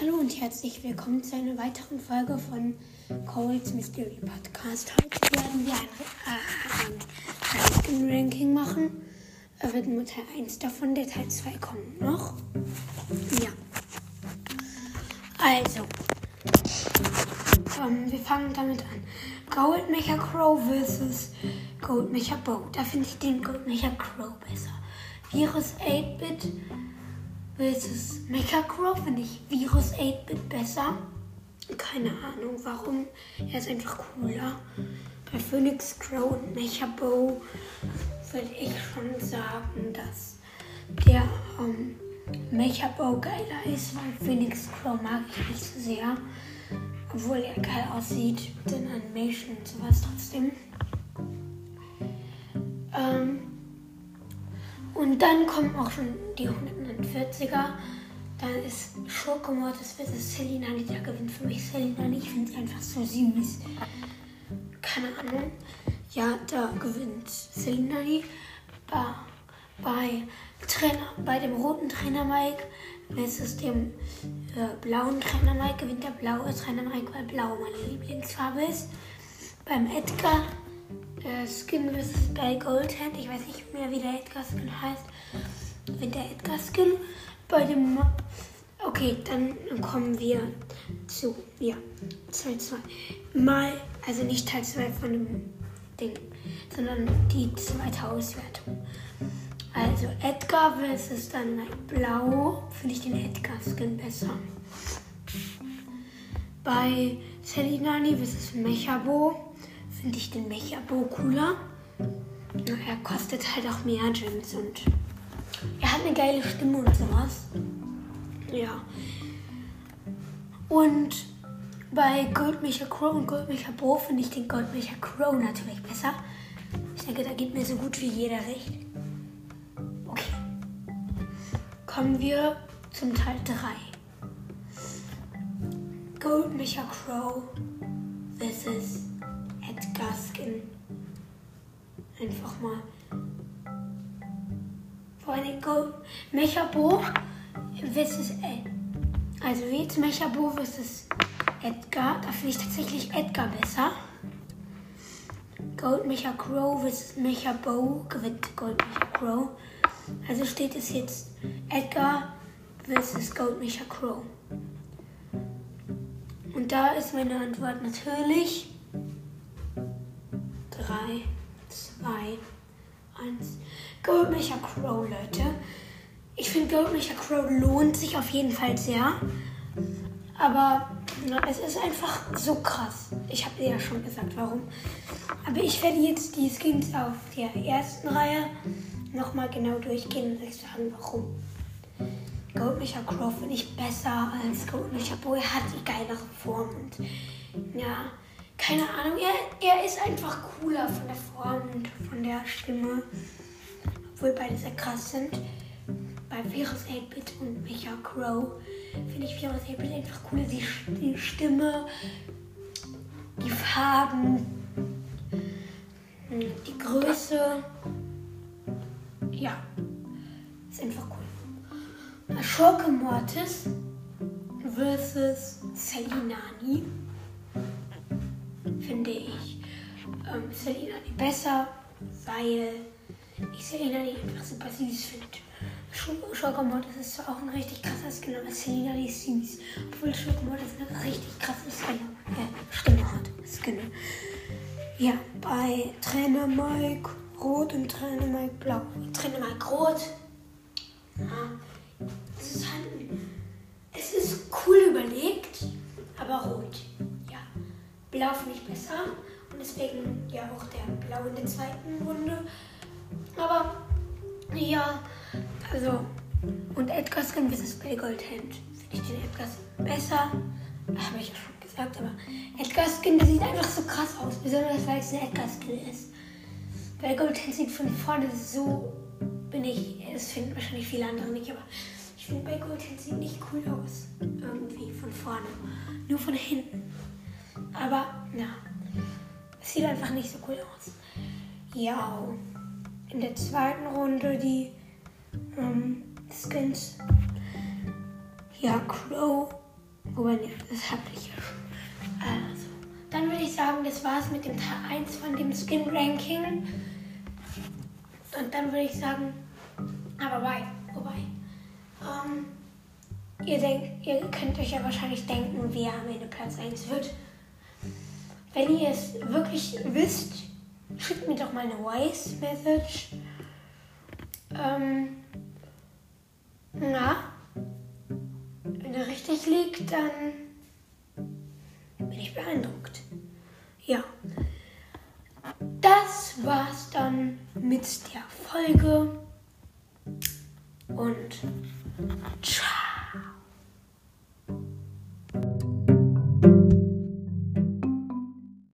Hallo und herzlich willkommen zu einer weiteren Folge von Cole's Mystery Podcast. Heute werden wir ein, äh, Ranking machen. Er wird nur Teil 1 davon, der Teil 2 kommt noch. Ja. Also, ähm, wir fangen damit an. Gold Mecha Crow versus Gold Mecha Bow. Da finde ich den Gold Mecha Crow besser. Virus 8-Bit versus Mecha Crow finde ich Virus 8-Bit besser. Keine Ahnung warum. Er ist einfach cooler. Bei Phoenix Crow und Mecha Bow würde ich schon sagen, dass der ähm, Mecha Bow geiler ist, weil Phoenix Crow mag ich nicht so sehr. Obwohl er geil aussieht mit den Animationen und sowas trotzdem. Ähm, und dann kommen auch schon die 140er. Dann ist Schokomortis versus Selinani. Da gewinnt für mich Selinani. Ich finde sie einfach so süß. Keine Ahnung. Ja, da gewinnt Selinani. Bei, bei, Trainer, bei dem roten Trainer Mike versus dem äh, blauen Trainer Mike gewinnt der blaue Trainer Mike, weil blau meine Lieblingsfarbe ist. Beim Edgar äh, Skin versus bei Goldhand. Ich weiß nicht mehr, wie der Edgar Skin heißt. Mit der Edgar Skin. Bei dem. Okay, dann kommen wir zu. Ja, Teil 2. Mal, also nicht Teil 2 von dem Ding, sondern die zweite Auswertung. Also Edgar versus dann Blau finde ich den Edgar Skin besser. Bei Selinani versus Mechabo finde ich den Mechabo cooler. Er kostet halt auch mehr Gems und hat eine geile Stimme und sowas. Ja. Und bei Goldmecher Crow und Goldmecher Bo finde ich den Goldmecher Crow natürlich besser. Ich denke, da gibt mir so gut wie jeder recht. Okay. Kommen wir zum Teil 3. Goldmecher Crow versus Edgar Skin. Einfach mal. Gold Mechabo versus Ed. Also jetzt Mechabo versus Edgar. Da finde ich tatsächlich Edgar besser. Gold Mecha Crow versus Mecha Bow gewinnt Gold Mecha Crow. Also steht es jetzt Edgar versus Gold Mecha Crow. Und da ist meine Antwort natürlich 3, 2, 1. Gold Mecha Crow, Leute. Ich finde Gold Mecha Crow lohnt sich auf jeden Fall sehr. Aber na, es ist einfach so krass. Ich habe dir ja schon gesagt, warum. Aber ich werde jetzt die Skins auf der ersten Reihe nochmal genau durchgehen und euch sagen, warum. Goldmecher Crow finde ich besser als Goldmecher Boy. Hat die geilere Form und ja, keine Ahnung. Er, er ist einfach cooler von der Form und von der Stimme. Obwohl beide sehr krass sind. Bei Virus 8-Bit und Mecha Crow finde ich Virus 8-Bit einfach cooler. Die, die Stimme, die Farben, die Größe. Ja, ist einfach cool. Schurke Mortis versus Selinani finde ich ähm, Selinani besser, weil ich Selinani einfach super süß finde. Mortis ist zwar auch ein richtig krasser Skin, aber Selinani ist süß. Obwohl Schurke Mortis eine richtig krasse Skin, äh, Stimme hat. Skin. Ja, bei Trainer Mike Rot und Trainer Mike Blau. Trainer Mike Rot. Ja es ist halt, es ist cool überlegt. Ja, blau finde ich besser und deswegen ja auch der blau in der zweiten Runde. Aber ja, also und Edgar Skin vs. Bay Gold Hand finde ich den Edgar Skin besser. Habe ich ja schon gesagt, aber Edgar Skin, der sieht einfach so krass aus, besonders weil es ein Edgar Skin ist. Bay Gold Hand sieht von vorne so, bin ich, das finden wahrscheinlich viele andere nicht, aber ich finde bei Goldhin sieht nicht cool aus. Irgendwie von vorne. Nur von hinten. Aber, ja. Es sieht einfach nicht so cool aus. Ja. In der zweiten Runde die ähm, Skins. Ja, Crow Wobei, ne, das hatte ich ja schon. Also, dann würde ich sagen, das war's mit dem Teil 1 von dem Skin-Ranking. Und dann würde ich sagen, aber wobei, wobei. Ähm, ihr, denkt, ihr könnt euch ja wahrscheinlich denken, wer am Ende Platz 1 wird. Wenn ihr es wirklich wisst, schickt mir doch mal eine Voice-Message. Ähm, na, wenn er richtig liegt, dann bin ich beeindruckt. Ja, das war's dann mit der Folge und ciao.